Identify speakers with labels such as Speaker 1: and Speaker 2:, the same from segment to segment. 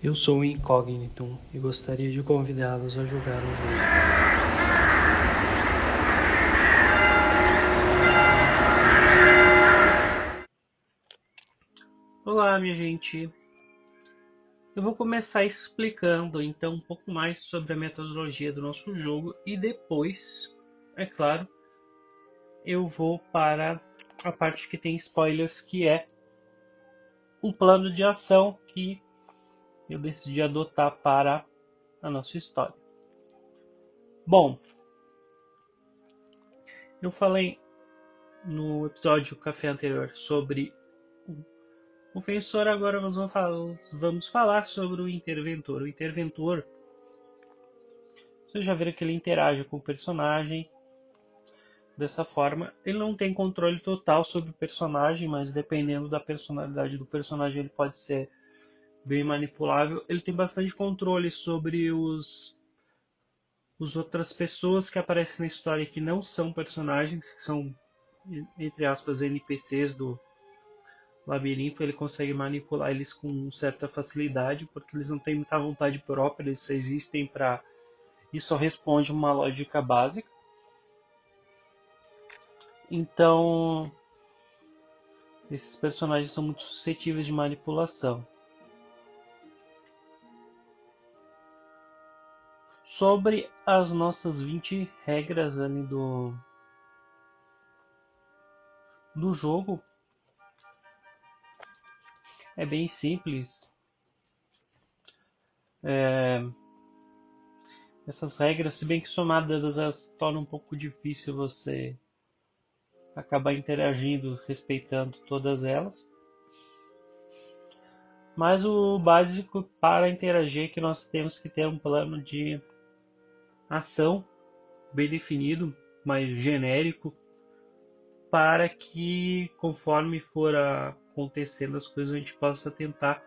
Speaker 1: Eu sou o Incógnito e gostaria de convidá-los a jogar o jogo. Olá, minha gente. Eu vou começar explicando então um pouco mais sobre a metodologia do nosso jogo e depois, é claro, eu vou para a parte que tem spoilers, que é um plano de ação que eu decidi adotar para a nossa história. Bom, eu falei no episódio café anterior sobre o ofensor, agora nós vamos falar sobre o interventor. O interventor, vocês já viram que ele interage com o personagem dessa forma. Ele não tem controle total sobre o personagem, mas dependendo da personalidade do personagem, ele pode ser bem manipulável. Ele tem bastante controle sobre os os outras pessoas que aparecem na história que não são personagens, que são entre aspas NPCs do labirinto, ele consegue manipular eles com certa facilidade, porque eles não têm muita vontade própria, eles só existem para e só responde uma lógica básica. Então, esses personagens são muito suscetíveis de manipulação. Sobre as nossas 20 regras ali do do jogo. É bem simples. É, essas regras, se bem que somadas, elas tornam um pouco difícil você acabar interagindo, respeitando todas elas. Mas o básico para interagir é que nós temos que ter um plano de ação bem definido, mais genérico, para que conforme for acontecendo as coisas a gente possa tentar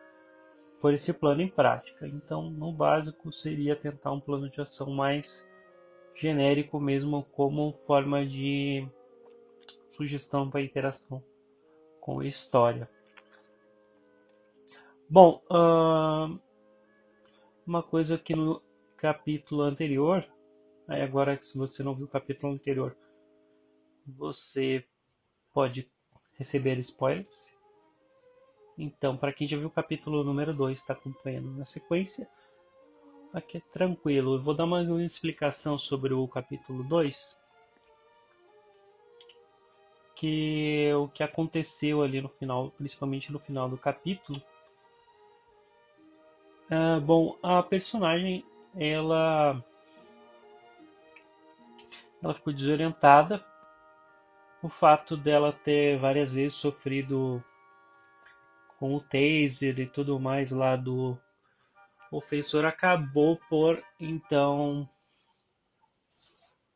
Speaker 1: pôr esse plano em prática. Então, no básico seria tentar um plano de ação mais genérico mesmo como forma de sugestão para interação com a história. Bom, uma coisa que no capítulo anterior. Aí agora, se você não viu o capítulo anterior, você pode receber spoilers. Então, para quem já viu o capítulo número 2, está acompanhando na sequência, aqui é tranquilo. Eu vou dar uma, explicação sobre o capítulo 2. Que o que aconteceu ali no final, principalmente no final do capítulo. Uh, bom, a personagem ela ela ficou desorientada. O fato dela ter várias vezes sofrido com o taser e tudo mais lá do ofensor acabou por então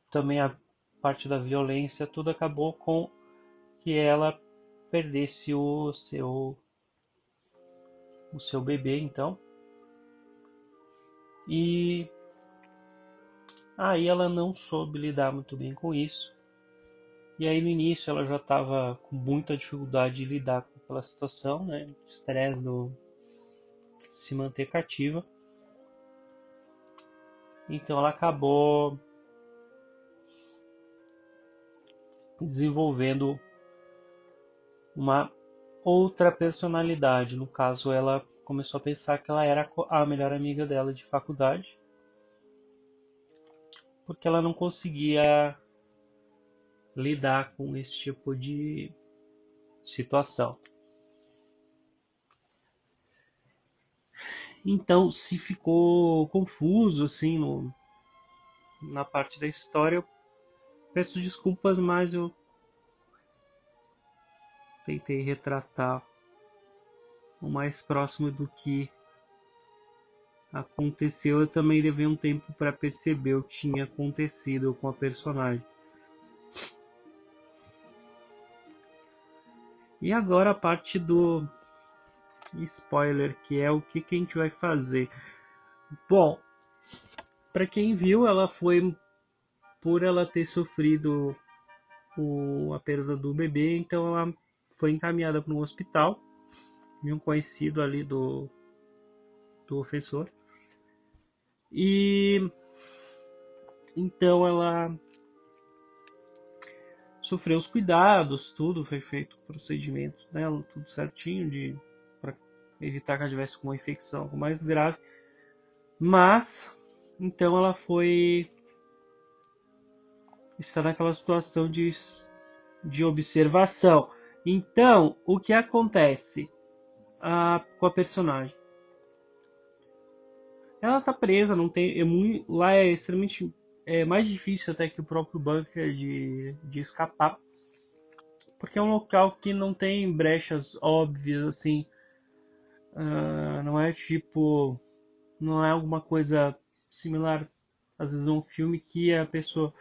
Speaker 1: também a parte da violência, tudo acabou com que ela perdesse o seu o seu bebê então e aí ela não soube lidar muito bem com isso. E aí no início ela já estava com muita dificuldade de lidar com aquela situação, né? Estresse do se manter cativa. Então ela acabou desenvolvendo uma outra personalidade. No caso, ela começou a pensar que ela era a melhor amiga dela de faculdade, porque ela não conseguia lidar com esse tipo de situação. Então, se ficou confuso assim no, na parte da história, eu peço desculpas, mas eu tentei retratar o mais próximo do que aconteceu. Eu também levei um tempo para perceber o que tinha acontecido com a personagem. E agora a parte do spoiler, que é o que, que a gente vai fazer. Bom, para quem viu, ela foi por ela ter sofrido o, a perda do bebê, então ela foi encaminhada para um hospital e um conhecido ali do do ofensor. E então ela sofreu os cuidados, tudo foi feito o procedimento dela, tudo certinho de para evitar que ela tivesse uma infecção algo mais grave. Mas então ela foi está naquela situação de, de observação. Então, o que acontece a, com a personagem? Ela está presa, não tem, é muito, lá é extremamente é mais difícil até que o próprio bunker de, de escapar, porque é um local que não tem brechas óbvias assim, uh, não é tipo, não é alguma coisa similar às vezes um filme que a pessoa,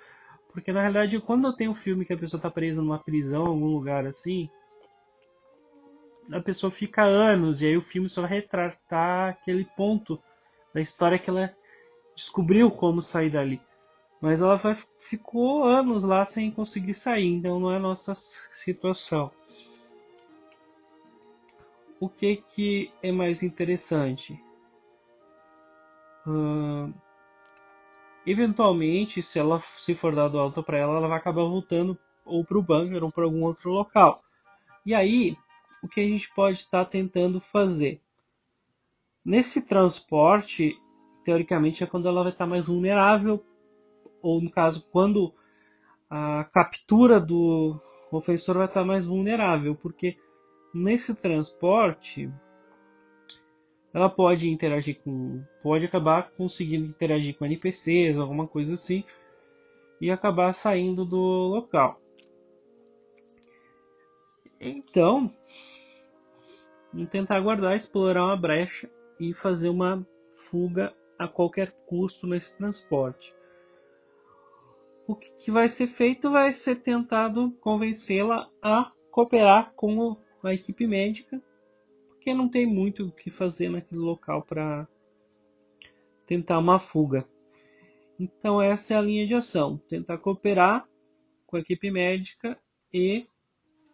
Speaker 1: porque na realidade quando eu tenho um filme que a pessoa está presa numa prisão, algum lugar assim, a pessoa fica anos e aí o filme só vai retratar aquele ponto da história que ela descobriu como sair dali. Mas ela vai, ficou anos lá sem conseguir sair, então não é a nossa situação. O que, que é mais interessante? Eventualmente, se ela se for dado alta para ela, ela vai acabar voltando ou para o bunker ou para algum outro local. E aí, o que a gente pode estar tentando fazer? Nesse transporte, teoricamente, é quando ela vai estar mais vulnerável ou no caso, quando a captura do ofensor vai estar mais vulnerável, porque nesse transporte ela pode interagir com, pode acabar conseguindo interagir com NPCs, alguma coisa assim, e acabar saindo do local. Então, vamos tentar guardar, explorar uma brecha e fazer uma fuga a qualquer custo nesse transporte o que vai ser feito vai ser tentado convencê-la a cooperar com a equipe médica, porque não tem muito o que fazer naquele local para tentar uma fuga. Então essa é a linha de ação, tentar cooperar com a equipe médica e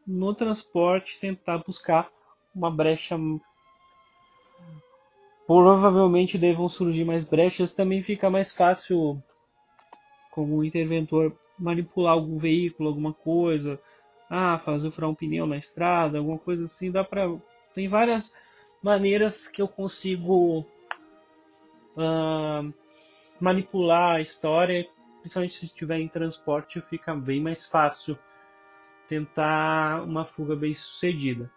Speaker 1: no transporte tentar buscar uma brecha provavelmente devam surgir mais brechas, também fica mais fácil como o interventor manipular algum veículo, alguma coisa, ah, fazer furar um pneu na estrada, alguma coisa assim, dá para tem várias maneiras que eu consigo uh, manipular a história, principalmente se estiver em transporte, fica bem mais fácil tentar uma fuga bem sucedida.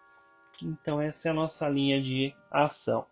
Speaker 1: Então essa é a nossa linha de ação.